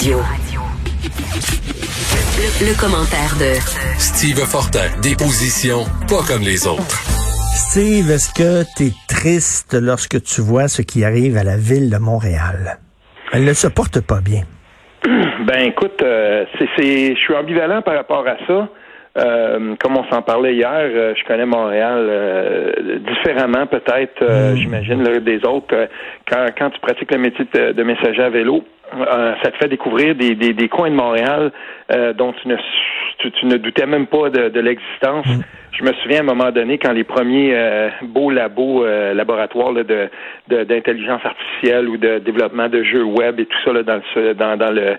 Radio. Le, commentaire de Steve Fortin, des positions pas comme les autres. Steve, est-ce que tu es triste lorsque tu vois ce qui arrive à la ville de Montréal? Elle ne se porte pas bien. Ben écoute, euh, c'est, je suis ambivalent par rapport à ça. Euh, comme on s'en parlait hier, euh, je connais Montréal euh, différemment peut-être, mm. j'imagine, des autres. Quand, quand tu pratiques le métier de, messager à vélo, ça te fait découvrir des, des, des coins de Montréal dont tu ne, tu, ne doutais même pas de, de l'existence. Mm. Je me souviens à un moment donné quand les premiers beaux labos, laboratoires de, d'intelligence artificielle ou de développement de jeux web et tout ça là, dans, le, dans, dans le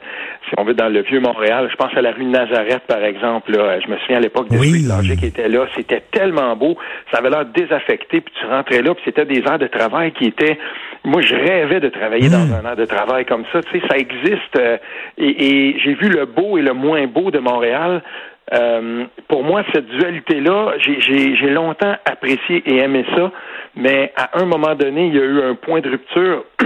si on veut dans le vieux Montréal, je pense à la rue Nazareth par exemple. Là, je me souviens à l'époque de oui. qui était là, c'était tellement beau, ça avait l'air désaffecté, puis tu rentrais là, puis c'était des heures de travail qui étaient. Moi, je rêvais de travailler dans hmm. un heure de travail comme ça. Tu sais, ça existe. Euh, et, j'ai vu le beau et le moins beau de Montréal. Euh, pour moi, cette dualité-là, j'ai longtemps apprécié et aimé ça, mais à un moment donné, il y a eu un point de rupture.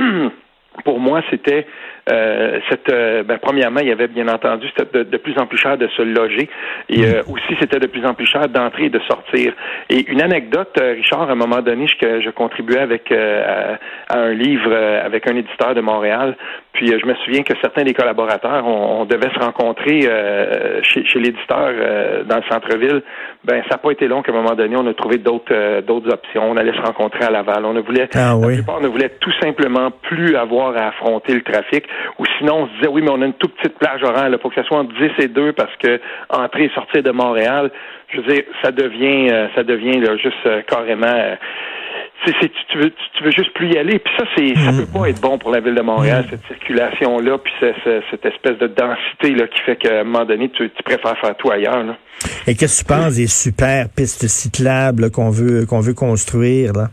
pour moi, c'était euh, cette, euh, ben, premièrement, il y avait bien entendu c'était de, plus en plus cher de se loger et euh, mm. aussi c'était de plus en plus cher d'entrer et de sortir. Et une anecdote, Richard, à un moment donné, je, je contribuais avec à, un livre avec un éditeur de Montréal. Puis je me souviens que certains des collaborateurs, on, devait se rencontrer chez, chez l'éditeur dans le centre-ville. Ben ça n'a pas été long qu'à un moment donné, on a trouvé d'autres d'autres options. On allait se rencontrer à Laval. On ne voulait, ah, oui. on ne voulait tout simplement plus avoir à affronter le trafic. Ou sinon, on se disait, oui, mais on a une toute petite plage horaire. Il faut que ce soit entre 10 et 2 parce que entrer et sortir de Montréal, je veux dire, ça devient, euh, ça devient là, juste tu, veux, tu veux juste plus y aller. Puis ça, c'est, ça mm-hmm. peut pas être bon pour la ville de Montréal, mm-hmm. cette circulation-là, puis cette, espèce de densité là qui fait qu'à un moment donné, tu, préfères faire tout ailleurs. Là. Et qu'est-ce que tu penses des super pistes cyclables qu'on veut qu'on veut construire là?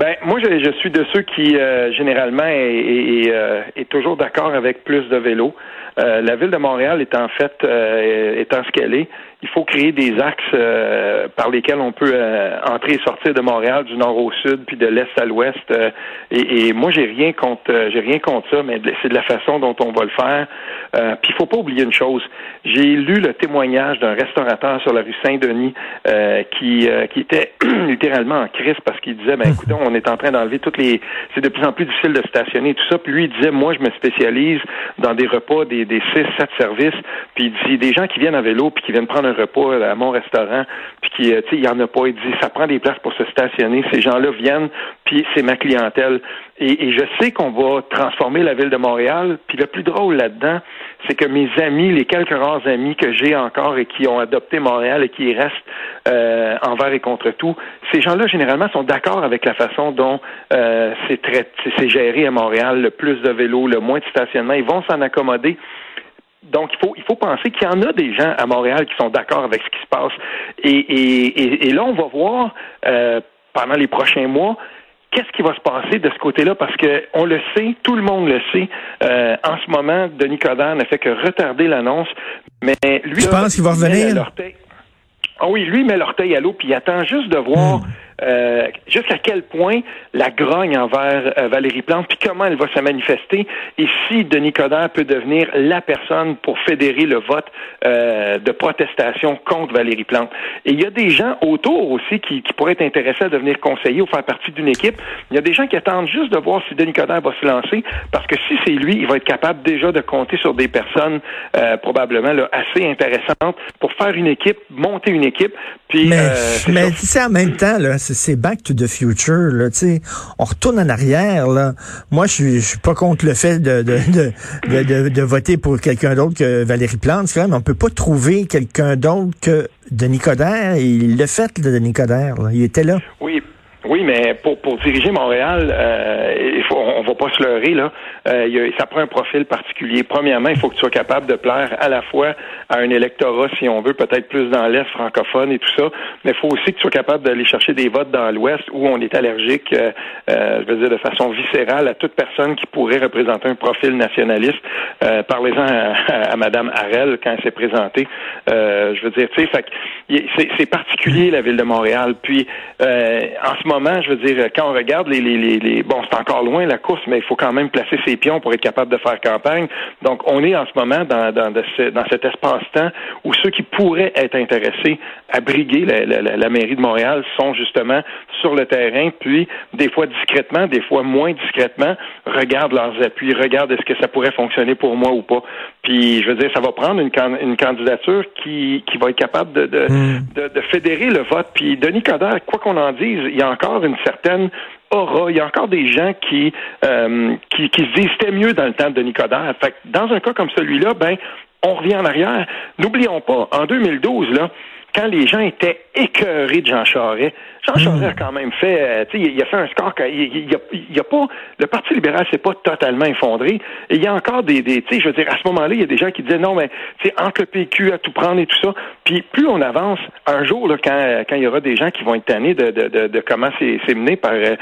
Ben, moi, je, je, suis de ceux qui, euh, généralement, est, est, euh, est toujours d'accord avec plus de vélos. Euh, la ville de Montréal est en fait étant ce qu'elle est, il faut créer des axes euh, par lesquels on peut euh, entrer et sortir de Montréal du nord au sud puis de l'est à l'ouest. Euh, et, et, moi, j'ai rien contre, j'ai rien contre ça, mais c'est de la façon dont on va le faire. puis il faut pas oublier une chose. J'ai lu le témoignage d'un restaurateur sur la rue Saint-Denis qui qui était littéralement en crise parce qu'il disait, ben mhm. écoute, on est en train d'enlever toutes les, c'est de plus en plus difficile de stationner tout ça. Puis lui, il disait, moi, je me spécialise dans des repas, des des six, sept services. Puis il dit, des gens qui viennent à vélo puis qui viennent prendre repas à mon restaurant, puis qui, euh, tu sais, il y en a pas. Il dit, ça prend des places pour se stationner. Ces gens-là viennent, puis c'est ma clientèle. Et, je sais qu'on va transformer la ville de Montréal. Puis le plus drôle là-dedans, c'est que mes amis, les quelques rares amis que j'ai encore et qui ont adopté Montréal et qui restent euh, envers et contre tout, ces gens-là généralement sont d'accord avec la façon dont euh, c'est géré à Montréal, le plus de vélos, le moins de stationnement. Ils vont s'en accommoder. Donc, il faut, il faut penser qu'il y en a des gens à Montréal qui sont d'accord avec ce qui se passe. Et, et, et, là, on va voir euh, pendant les prochains mois qu'est-ce qui va se passer de ce côté-là, parce que on le sait, tout le monde le sait. Euh, en ce moment, Denis Coderre n'a fait que retarder l'annonce, mais lui... Je pense qu'il va revenir? Ah oui, lui met l'orteil à l'eau, puis il attend juste de voir... Hmm. Euh, jusqu'à quel point la grogne envers euh, Valérie Plante, puis comment elle va se manifester, et si Denis Coderre peut devenir la personne pour fédérer le vote euh, de protestation contre Valérie Plante. Et il y a des gens autour aussi qui, qui, pourraient être intéressés à devenir conseillers ou faire partie d'une équipe. Il y a des gens qui attendent juste de voir si Denis Coderre va se lancer, parce que si c'est lui, il va être capable déjà de compter sur des personnes probablement là, assez intéressantes pour faire une équipe, monter une équipe. Puis, mais, mais sais, en même temps, là, c'est back to the future. Là, on retourne en arrière. Là. Moi, je suis, pas contre le fait de, de, de, de, voter pour quelqu'un d'autre que Valérie Plante. Quand même, on peut pas trouver quelqu'un d'autre que Denis Coderre. Il l'a fait, de Denis Coderre. Il était là. Oui, mais pour, pour diriger Montréal, euh, il faut, on va pas se leurrer là. Euh, ça prend un profil particulier. Premièrement, il faut que tu sois capable de plaire à la fois à un électorat, si on veut, peut-être plus dans l'est francophone et tout ça, mais il faut aussi que tu sois capable d'aller chercher des votes dans l'ouest où on est allergique, euh, euh, je veux dire de façon viscérale à toute personne qui pourrait représenter un profil nationaliste. Parlez-en à, à, Madame Harel quand elle s'est présentée. je veux dire, tu sais, c'est particulier la ville de Montréal. Puis en ce moment je veux dire, quand on regarde les, les, les, bon, c'est encore loin la course, mais il faut quand même placer ses pions pour être capable de faire campagne. Donc, on est en ce moment dans, dans, dans cet espace-temps où ceux qui pourraient être intéressés à briguer la, la, la, mairie de Montréal sont justement sur le terrain, puis des fois discrètement, des fois moins discrètement, regardent leurs appuis, regardent est-ce que ça pourrait fonctionner pour moi ou pas. Puis, je veux dire, ça va prendre une, une candidature qui, qui va être capable de, de, hmm. de, de fédérer le vote. Puis, Denis Coderre, quoi qu'on en dise, il y a encore une certaine aura. Il y a encore des gens qui, euh, qui, se mieux dans le temps de Denis Coderre. Fait que dans un cas comme celui-là, ben, on revient en arrière. N'oublions pas, en 2012, là, quand les gens étaient écœurés de Jean Charest, Jean hmm. Charest a quand même fait, euh, tu sais, il a fait un score, il, il, il, a, pas, le Parti libéral s'est pas totalement effondré. il y a encore des, des tu sais, je veux dire, à ce moment-là, il y a des gens qui disaient non, mais tu sais, entre le PQ à tout prendre et tout ça. Puis plus on avance, un jour, là, quand, quand il y aura des gens qui vont être tannés de, de, de, de comment c'est mené par, euh,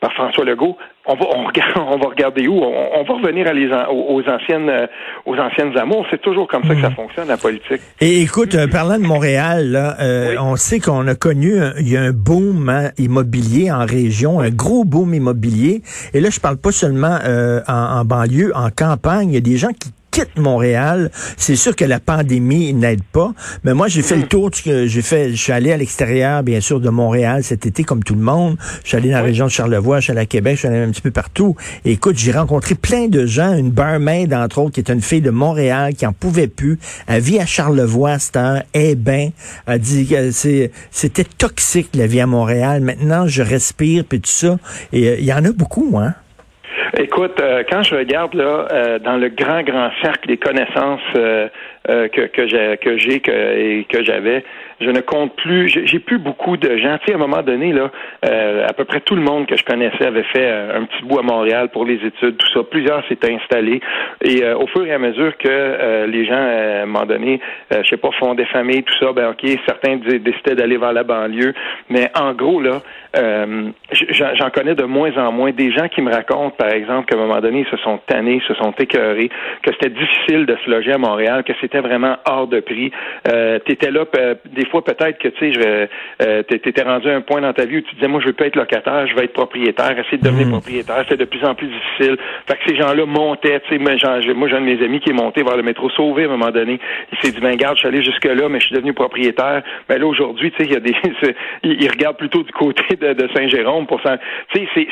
par François Legault, on va, on, regarde, on va regarder où? On, va revenir à les, aux, anciennes, euh, aux anciennes amours. C'est toujours comme ça que ça hmm. fonctionne, la politique. Et écoute, parlant de Montréal, là, on sait qu'on a connu, il y a un boom hein, immobilier en région, un gros boom immobilier. Et là, je parle pas seulement euh, en, en banlieue, en campagne. Il y a des gens qui quitte Montréal. C'est sûr que la pandémie n'aide pas, mais moi j'ai fait le tour que j'ai fait. Je suis allé à l'extérieur, bien sûr, de Montréal cet été comme tout le monde. Je suis allé dans la région de Charlevoix, je suis allé à Québec, je suis allé un petit peu partout. Et écoute, j'ai rencontré plein de gens, une barmaid entre autres qui est une fille de Montréal qui en pouvait plus. Elle vit à Charlevoix à cette heure, est bien. Elle dit que c'était toxique la vie à Montréal. Maintenant, je respire puis tout ça. Et euh, il y en a beaucoup, hein. Écoute, euh, quand je regarde là euh, dans le grand grand cercle des connaissances euh, que que j'ai que j'ai et que j'avais, je ne compte plus. J'ai plus beaucoup de gens. Tu sais, à un moment donné là, à peu près tout le monde que je connaissais avait fait un petit bout à Montréal pour les études, tout ça. Plusieurs s'étaient installés et au fur et à mesure que les gens, à un moment donné, je sais pas, font des familles, tout ça, ben ok, certains décidaient d'aller vers la banlieue, mais en gros là, j'en connais de moins en moins des gens qui me racontent, par exemple, qu'à un moment donné, ils se sont tannés, se sont écœurés, que c'était difficile de se loger à Montréal, que c'était vraiment hors de prix. Euh, tu étais là, des fois peut-être que tu sais, euh, tu étais rendu à un point dans ta vie où tu disais, moi, je veux pas être locataire, je veux être propriétaire, essayer de devenir mmh. propriétaire. C'est de plus en plus difficile. Fait que ces gens-là montaient, tu sais, moi, j'ai un de mes amis qui est monté vers le métro Sauvé à un moment donné. Il s'est dit, ben, garde, je suis allé jusque-là, mais je suis devenu propriétaire. Mais là, aujourd'hui, tu sais, il y a des, il, regarde plutôt du côté de, Saint-Jérôme pour ça. Tu sais,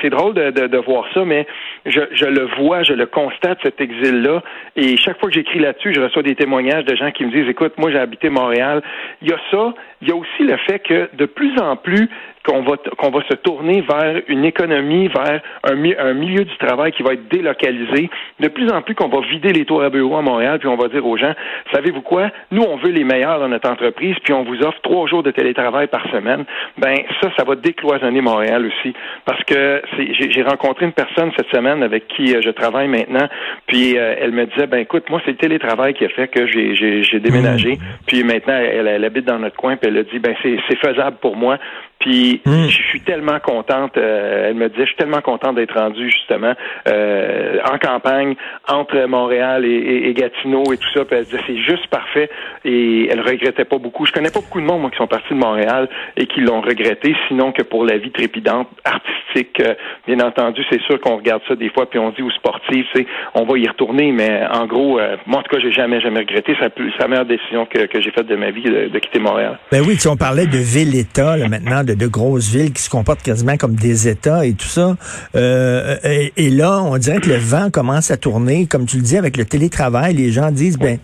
c'est drôle de, de, de voir ça, mais je, je, le vois, je le constate, cet exil-là. Et chaque fois que j'écris là-dessus, je reçois des témoignages de gens qui me disent, écoute, moi j'ai habité Montréal. Il y a ça. Il y a aussi le fait que de plus en plus, qu'on va, qu'on va se tourner vers une économie, vers un, un, milieu du travail qui va être délocalisé. De plus en plus qu'on va vider les tours à bureau à Montréal, puis on va dire aux gens, savez-vous quoi, nous, on veut les meilleurs dans notre entreprise, puis on vous offre trois jours de télétravail par semaine. Ben ça, ça va décloisonner Montréal aussi. Parce que j'ai rencontré une personne cette semaine avec qui euh, je travaille maintenant, puis euh, elle me disait, ben écoute, moi, c'est le télétravail qui a fait que j'ai déménagé, mmh. puis maintenant, elle, elle, habite dans notre coin, puis elle a dit, ben c'est faisable pour moi puis hmm. je suis tellement contente, euh, elle me disait, je suis tellement contente d'être rendue justement euh, en campagne entre Montréal et, Gatineau et tout ça. Puis elle disait, c'est juste parfait. Et elle regrettait pas beaucoup. Je connais pas beaucoup de monde moi qui sont partis de Montréal et qui l'ont regretté, sinon que pour la vie trépidante artistique. Euh, bien entendu, c'est sûr qu'on regarde ça des fois puis on dit ou sportif, c'est on va y retourner. Mais en gros, moi en tout cas, j'ai jamais jamais regretté. C'est la meilleure décision que, que j'ai faite de ma vie de, quitter Montréal. Ben oui, si on parlait de ville-État maintenant de, grosses villes qui se comportent quasiment comme des États et tout ça. Euh, et, là, on dirait que le vent commence à tourner. Comme tu le dis, avec le télétravail, les gens disent, ben,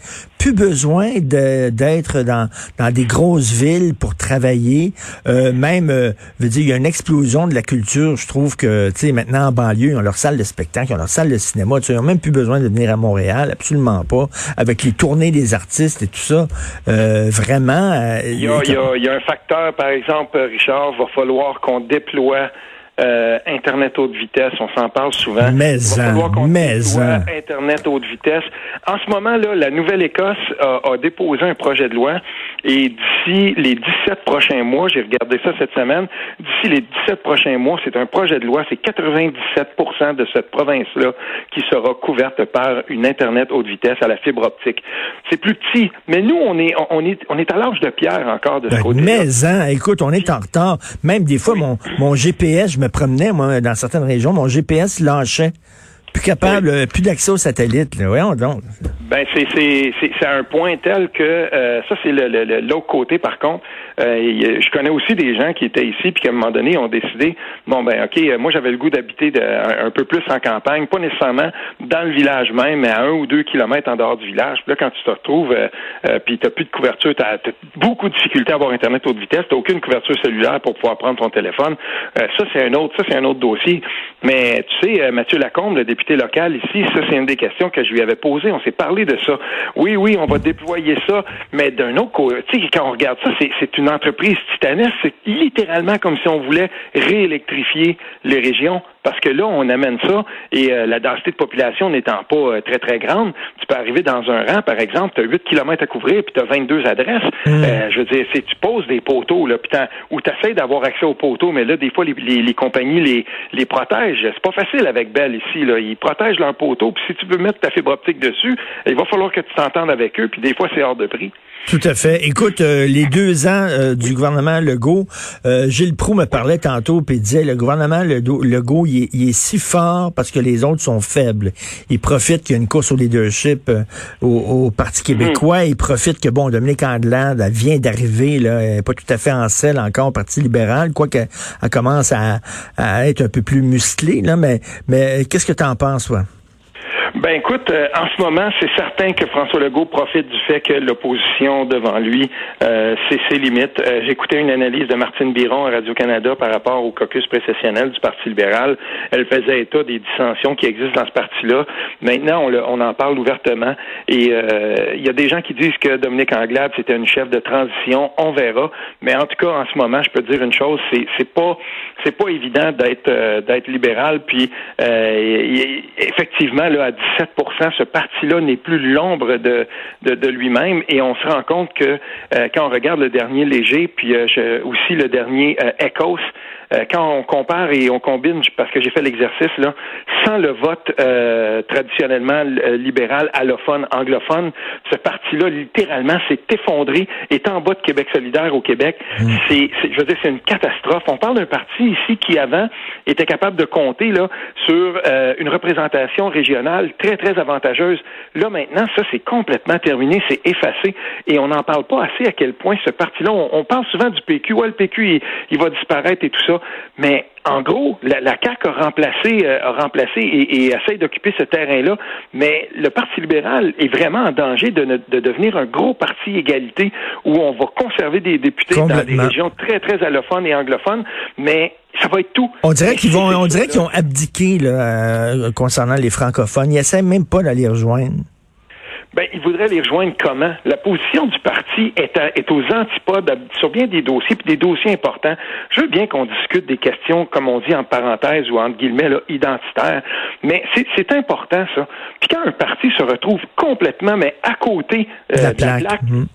plus besoin d'être dans, dans des grosses villes pour travailler. Euh, même, euh, veut dire, il y a une explosion de la culture. Je trouve que, tu sais, maintenant en banlieue, ils ont leur salle de spectacle, ils ont leur salle de cinéma. Tu sais, ils n'ont même plus besoin de venir à Montréal, absolument pas. Avec les tournées des artistes et tout ça, euh, vraiment. Euh, il, y a, il, y a, il y a un facteur, par exemple, Richard va falloir qu'on déploie euh, Internet haute vitesse, on s'en parle souvent. Mais, Il va falloir qu'on déploie Internet haute vitesse. En ce moment, là, la Nouvelle-Écosse a, déposé un projet de loi Et d'ici les 17 prochains mois, j'ai regardé ça cette semaine, d'ici les 17 prochains mois, c'est un projet de loi, c'est 97% de cette province-là qui sera couverte par une Internet haute vitesse à la fibre optique. C'est plus petit, mais nous, on est, on est, on est à l'âge de pierre encore de ce ben, côté Mais, hein, écoute, on est en retard. Même des fois, mon, mon GPS, je me promenais, moi, dans certaines régions, mon GPS lâchait. Plus capable, euh, plus d'accès au satellite. Là. Voyons donc. Ben c'est c'est à un point tel que euh, ça c'est le l'autre côté par contre. Euh, je connais aussi des gens qui étaient ici puis qu'à un moment donné ont décidé bon ben ok moi j'avais le goût d'habiter un, peu plus en campagne, pas nécessairement dans le village même, mais à un ou deux kilomètres en dehors du village. Puis là quand tu te retrouves euh, puis t'as plus de couverture, t'as as beaucoup de difficultés à avoir internet haute vitesse, t'as aucune couverture cellulaire pour pouvoir prendre ton téléphone. ça c'est un autre ça c'est un autre dossier. Mais tu sais Mathieu Lacombe le député local ici, ça c'est une des questions que je lui avais posées. On s'est parlé de ça. Oui, oui, on va déployer ça, mais d'un autre côté, quand on regarde ça, c'est une entreprise titanesque. C'est littéralement comme si on voulait réélectrifier les régions. Parce que là, on amène ça et euh, la densité de population n'étant pas euh, très, très grande, tu peux arriver dans un rang, par exemple, tu as 8 km à couvrir puis tu as 22 adresses. Mmh. Euh, je veux dire, c'est tu poses des poteaux là, ou tu essaies d'avoir accès aux poteaux, mais là, des fois, les, les, compagnies les, les protègent. C'est pas facile avec Bell ici. Là. Ils protègent leurs poteaux, puis si tu veux mettre ta fibre optique dessus, il va falloir que tu t'entendes avec eux, puis des fois, c'est hors de prix. Tout à fait. Écoute, euh, les deux ans euh, du gouvernement Legault, euh, Gilles Proux me parlait tantôt puis disait le gouvernement Legault, il est, il est, si fort parce que les autres sont faibles. Il profite qu'il y a une course au leadership au, au, Parti québécois. Il profite que bon, Dominique Andelade elle vient d'arriver là, elle est pas tout à fait en selle encore au Parti libéral, quoi qu'elle commence à, à, être un peu plus musclée là. Mais mais qu'est-ce que tu en penses, toi? Ben écoute, euh, en ce moment, c'est certain que François Legault profite du fait que l'opposition devant lui, euh, c'est ses limites. Euh, J'écoutais une analyse de Martine Biron à Radio-Canada par rapport au caucus précessionnel du Parti libéral. Elle faisait état des dissensions qui existent dans ce parti-là. Maintenant, on, on, en parle ouvertement. Et euh, il y a des gens qui disent que Dominique Anglade, c'était une chef de transition. On verra. Mais en tout cas, en ce moment, je peux dire une chose, c'est, pas c'est pas évident d'être d'être libéral. Puis effectivement, là, à 17 ce parti-là n'est plus l'ombre de, lui-même. Et on se rend compte que euh, quand on regarde le dernier léger, puis euh, aussi le dernier ECOS, euh, quand on compare et on combine, parce que j'ai fait l'exercice là, sans le vote euh, traditionnellement euh, libéral, allophone, anglophone, ce parti-là littéralement s'est effondré, est en bas de Québec solidaire au Québec. Mmh. C'est, je veux dire, c'est une catastrophe. On parle d'un parti ici qui avant était capable de compter là sur une représentation régionale très très avantageuse. Là maintenant, ça c'est complètement terminé, c'est effacé et on n'en parle pas assez à quel point ce parti-là. On, parle souvent du PQ, ouais, le PQ il va disparaître et tout ça. Mais en gros, la, la CAQ a remplacé, euh, a remplacé et, et essaie d'occuper ce terrain-là. Mais le Parti libéral est vraiment en danger de, de devenir un gros parti égalité où on va conserver des députés dans des régions très, très allophones et anglophones. Mais ça va être tout. On dirait qu'ils vont, on dirait qu'ils ont abdiqué là, euh, concernant les francophones. Ils essaient même pas d'aller rejoindre. Ben, il voudrait les rejoindre comment? La position du parti est, est aux antipodes sur bien des dossiers, puis des dossiers importants. Je veux bien qu'on discute des questions, comme on dit en parenthèse ou entre guillemets, là, identitaires, mais c'est important, ça. Puis quand un parti se retrouve complètement, mais à côté euh, de la plaque, mhm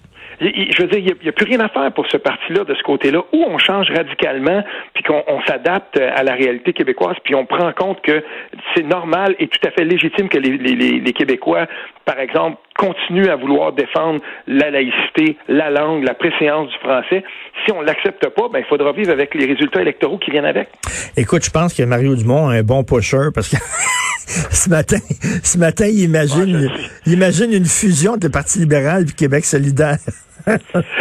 je veux dire, il n'y a, plus rien à faire pour ce parti-là de ce côté-là, où on change radicalement, puis qu'on s'adapte à la réalité québécoise, puis on prend en compte que c'est normal et tout à fait légitime que les, les, les Québécois, par exemple, continuent à vouloir défendre la laïcité, la langue, la préséance du français. Si on l'accepte pas, ben il faudra vivre avec les résultats électoraux qui viennent avec. Écoute, je pense que Mario Dumont a un bon pusher parce que ce matin, ce matin, il imagine, il imagine une fusion de Parti libéral et Québec solidaire.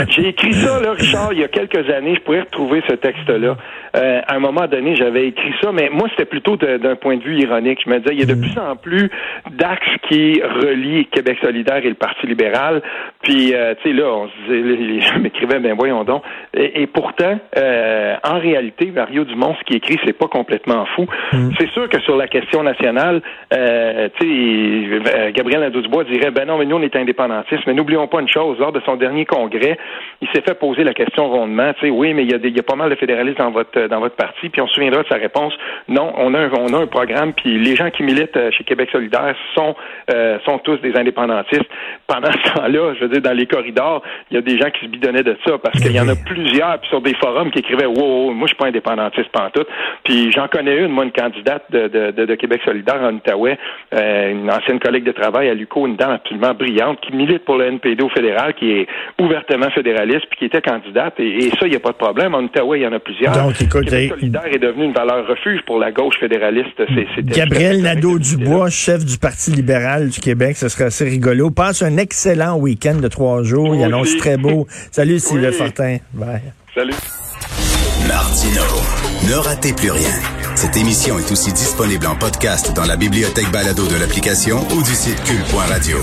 J'ai écrit ça, là, Richard, il y a quelques années. Je pourrais retrouver ce texte-là. Euh, à un moment donné, j'avais écrit ça, mais moi, c'était plutôt d'un point de vue ironique. Je me disais, il y a de mm. plus en plus d'axes qui relient Québec solidaire et le Parti libéral. Puis, euh, tu sais, là, on se disait, les gens m'écrivaient, ben voyons donc. Et, pourtant, euh, en réalité, Mario Dumont, ce qui écrit, c'est pas complètement fou. Mm. C'est sûr que sur la question nationale, euh, tu sais, Gabriel Nadeau-Dubois dirait, ben non, mais nous, on est indépendantistes. Mais n'oublions pas une chose, lors de son dernier congrès, il s'est fait poser la question rondement, tu sais, oui, mais il y, a il y a pas mal de fédéralistes dans votre votre dans votre parti, puis on se souviendra de sa réponse. Non, on a un, on a un programme, puis les gens qui militent euh, chez Québec solidaire sont euh, sont tous des indépendantistes. Pendant ce temps-là, je veux dire, dans les corridors, il y a des gens qui se bidonnaient de ça parce qu'il y en a plusieurs puis sur des forums qui écrivaient wow, moi je suis pas indépendantiste tout. Puis j'en connais une, moi, une candidate de, de, de, Québec solidaire en Outaouais, euh, une ancienne collègue de travail à l'UCO, une dame absolument brillante qui milite pour le NPD au fédéral, qui est ouvertement fédéraliste, puis qui était candidate. Et, ça, il n'y a pas de problème. En Outaouais, il y en a plusieurs. Donc, écoute, Québec solidaire est devenu une valeur refuge pour la gauche fédéraliste. Gabriel Nadeau-Dubois, chef du Parti libéral du Québec, ce serait assez rigolo. Passe un excellent week-end de trois jours. Il annonce très beau. Salut, Sylvain Fortin. Bye. Salut. Martino, ne ratez plus rien. Cette émission est aussi disponible en podcast dans la bibliothèque balado de l'application ou du site cul.radio.